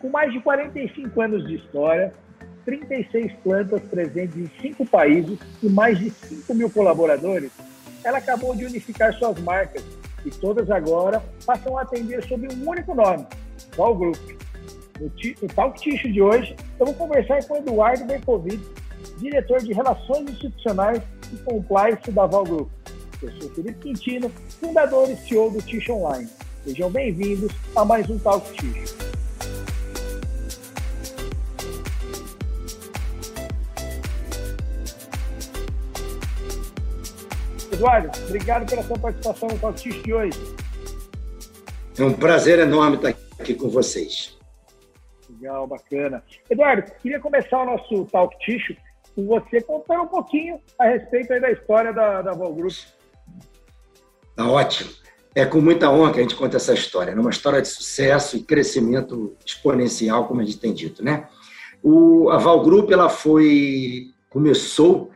Com mais de 45 anos de história, 36 plantas presentes em cinco países e mais de 5 mil colaboradores, ela acabou de unificar suas marcas e todas agora passam a atender sob um único nome, Val Group. No, Talk Ticho de hoje, eu vou conversar com Eduardo Berkovic, diretor de Relações Institucionais e Compliance da Val Group. Eu sou Felipe Quintino, fundador e CEO do Ticho Online. Sejam bem-vindos a mais um Talk Ticho. Eduardo, obrigado pela sua participação no Talk de hoje. É um prazer enorme estar aqui com vocês. Legal, bacana. Eduardo, queria começar o nosso Talk Ticho com você contando um pouquinho a respeito da história da, da Group. Tá ótimo. É com muita honra que a gente conta essa história. É uma história de sucesso e crescimento exponencial, como a gente tem dito, né? O, a Val Group, ela foi, começou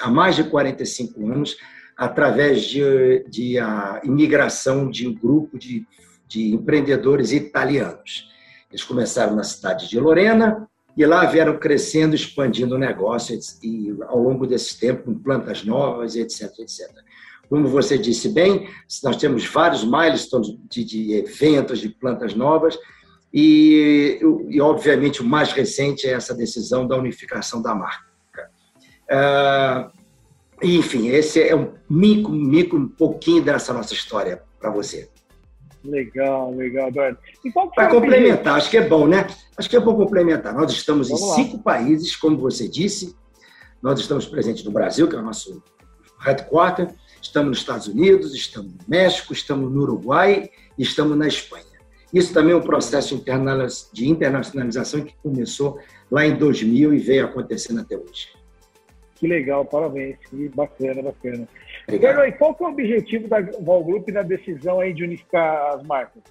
há mais de 45 anos através de, de a imigração de um grupo de, de empreendedores italianos. Eles começaram na cidade de Lorena e lá vieram crescendo, expandindo o negócio e, ao longo desse tempo, com plantas novas, etc, etc. Como você disse bem, nós temos vários milestones de, de eventos de plantas novas e, e, obviamente, o mais recente é essa decisão da unificação da marca. Uh, enfim, esse é um mico, mico, um pouquinho dessa nossa história para você. Legal, legal, Eduardo. Para complementar, acho que é bom, né? Acho que é bom complementar. Nós estamos Vamos em lá. cinco países, como você disse. Nós estamos presentes no Brasil, que é o nosso headquarter. Estamos nos Estados Unidos, estamos no México, estamos no Uruguai e estamos na Espanha. Isso também é um processo de internacionalização que começou lá em 2000 e veio acontecendo até hoje. Que legal, parabéns. Que bacana, bacana. Obrigado. E qual que é o objetivo da Val Group na decisão aí de unificar as marcas?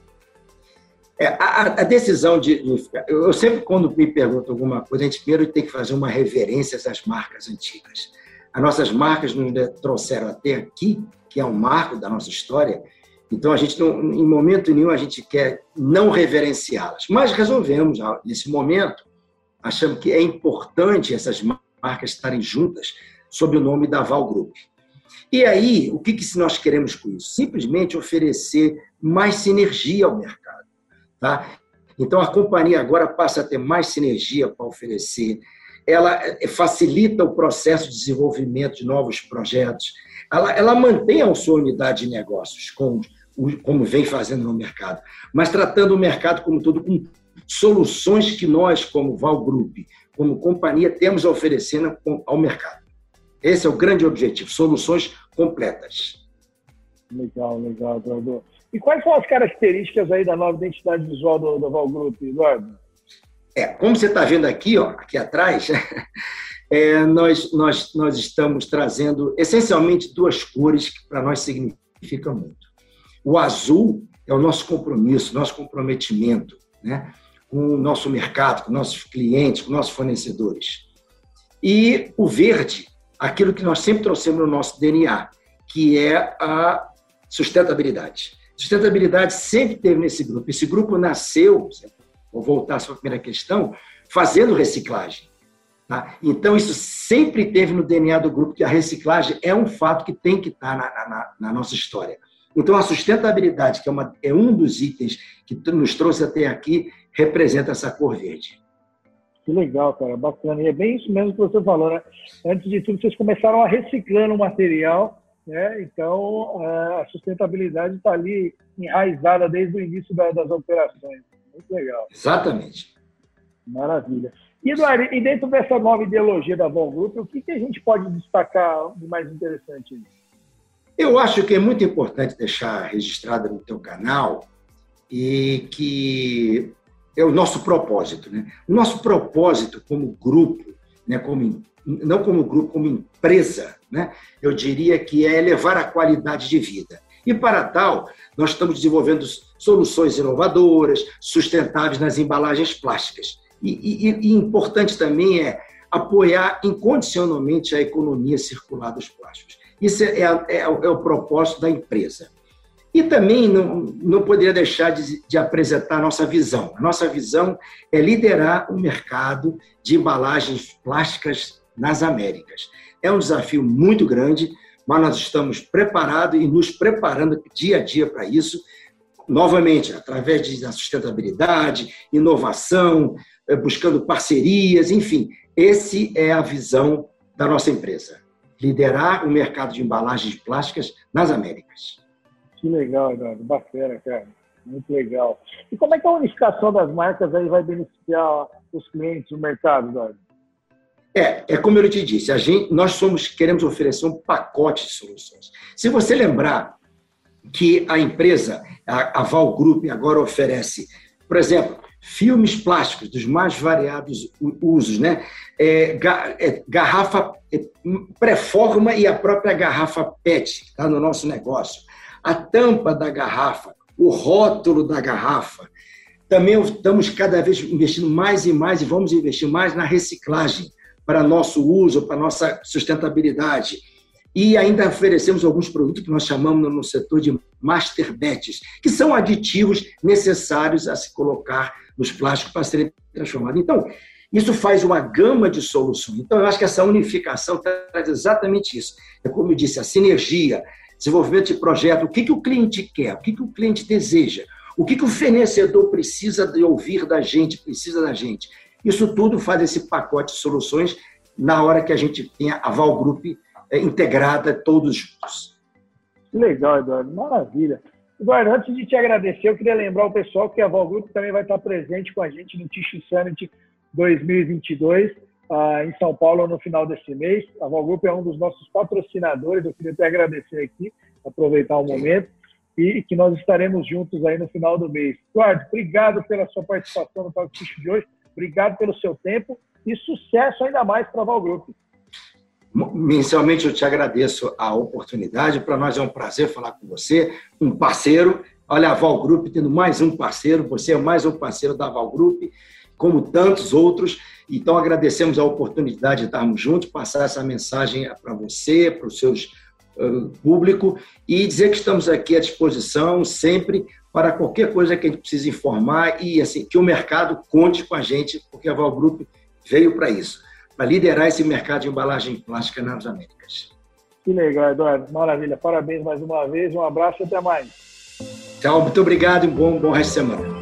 É, a, a, decisão de unificar. Eu sempre, quando me perguntam alguma coisa, a gente primeiro tem que fazer uma reverência às marcas antigas. As nossas marcas nos trouxeram até aqui, que é um marco da nossa história. Então, a gente, não, em momento nenhum, a gente quer não reverenciá-las. Mas resolvemos, nesse momento, achamos que é importante essas marcas marcas estarem juntas sob o nome da Val Group. E aí, o que, que nós queremos com isso? Simplesmente oferecer mais sinergia ao mercado. Tá? Então, a companhia agora passa a ter mais sinergia para oferecer, ela eh, facilita o processo de desenvolvimento de novos projetos, ela, ela mantém a sua unidade de negócios, como, como vem fazendo no mercado, mas tratando o mercado como todo, com soluções que nós, como Val Group, como companhia, temos a oferecer ao mercado. Esse é o grande objetivo, soluções completas. Legal, legal, Eduardo. E quais são as características aí da nova identidade visual do, do Val Group, Eduardo? É, como você está vendo aqui, ó, aqui atrás, é, nós, nós, nós estamos trazendo essencialmente duas cores que para nós significam muito. O azul é o nosso compromisso, nosso comprometimento, né? Com o nosso mercado, com nossos clientes, com nossos fornecedores. E o verde, aquilo que nós sempre trouxemos no nosso DNA, que é a sustentabilidade. Sustentabilidade sempre teve nesse grupo. Esse grupo nasceu, vou voltar à sua primeira questão, fazendo reciclagem. Tá? Então, isso sempre teve no DNA do grupo, que a reciclagem é um fato que tem que estar na, na, na nossa história. Então, a sustentabilidade, que é, uma, é um dos itens que nos trouxe até aqui, representa essa cor verde. Que legal, cara, bacana. E é bem isso mesmo que você falou, né? Antes de tudo, vocês começaram a reciclando o material, né? Então, é, a sustentabilidade está ali enraizada desde o início das operações. Muito legal. Exatamente. Maravilha. E, Eduardo, e dentro dessa nova ideologia da Von Group, o que, que a gente pode destacar de mais interessante? Eu acho que é muito importante deixar registrado no teu canal e que é o nosso propósito. Né? O nosso propósito como grupo, né, como, não como grupo, como empresa, né, eu diria que é elevar a qualidade de vida. E para tal, nós estamos desenvolvendo soluções inovadoras, sustentáveis nas embalagens plásticas. E, e, e importante também é apoiar incondicionalmente a economia circular dos plásticos. Isso é, é, é, é o propósito da empresa. E também não, não poderia deixar de, de apresentar a nossa visão. A nossa visão é liderar o mercado de embalagens plásticas nas Américas. É um desafio muito grande, mas nós estamos preparados e nos preparando dia a dia para isso, novamente, através da sustentabilidade, inovação, eh, buscando parcerias, enfim, esse é a visão da nossa empresa. Liderar o mercado de embalagens plásticas nas Américas. Que legal, Eduardo. Bacana, cara. Muito legal. E como é que a unificação das marcas aí vai beneficiar os clientes do mercado, Eduardo? É, é como eu te disse, a gente, nós somos, queremos oferecer um pacote de soluções. Se você lembrar que a empresa, a, a Val Group, agora oferece, por exemplo, filmes plásticos dos mais variados usos, né? É, é, garrafa é, pré-forma e a própria garrafa PET, está no nosso negócio. A tampa da garrafa, o rótulo da garrafa. Também estamos cada vez investindo mais e mais e vamos investir mais na reciclagem para nosso uso, para nossa sustentabilidade. E ainda oferecemos alguns produtos que nós chamamos no setor de master batches, que são aditivos necessários a se colocar nos plásticos para serem transformados. Então, isso faz uma gama de soluções. Então, eu acho que essa unificação traz exatamente isso. É como eu disse, a sinergia, desenvolvimento de projeto, o que, que o cliente quer, o que, que o cliente deseja, o que, que o fornecedor precisa de ouvir da gente, precisa da gente. Isso tudo faz esse pacote de soluções na hora que a gente tenha a Val Group é, integrada todos juntos. Legal, Eduardo. Maravilha. Eduardo, antes de te agradecer, eu queria lembrar o pessoal que a Val Group também vai estar presente com a gente no Tissue Summit 2022 uh, em São Paulo no final desse mês. A Val Group é um dos nossos patrocinadores. Eu queria até agradecer aqui, aproveitar o momento e que nós estaremos juntos aí no final do mês. Eduardo, obrigado pela sua participação no Talk de hoje. Obrigado pelo seu tempo e sucesso ainda mais para a Val Group. Inicialmente, eu te agradeço a oportunidade. Para nós é um prazer falar com você, um parceiro. Olha, a Val Group tendo mais um parceiro, você é mais um parceiro da Val Group, como tantos outros. Então, agradecemos a oportunidade de estarmos juntos, passar essa mensagem para você, para os seus uh, público e dizer que estamos aqui à disposição sempre para qualquer coisa que a gente precise informar e assim que o mercado conte com a gente, porque a Val Group veio para isso, para liderar esse mercado de embalagem plástica nas Américas. Que legal, Eduardo. Maravilha. Parabéns mais uma vez. Um abraço e até mais. Tchau, muito obrigado e um bom, bom resto de semana.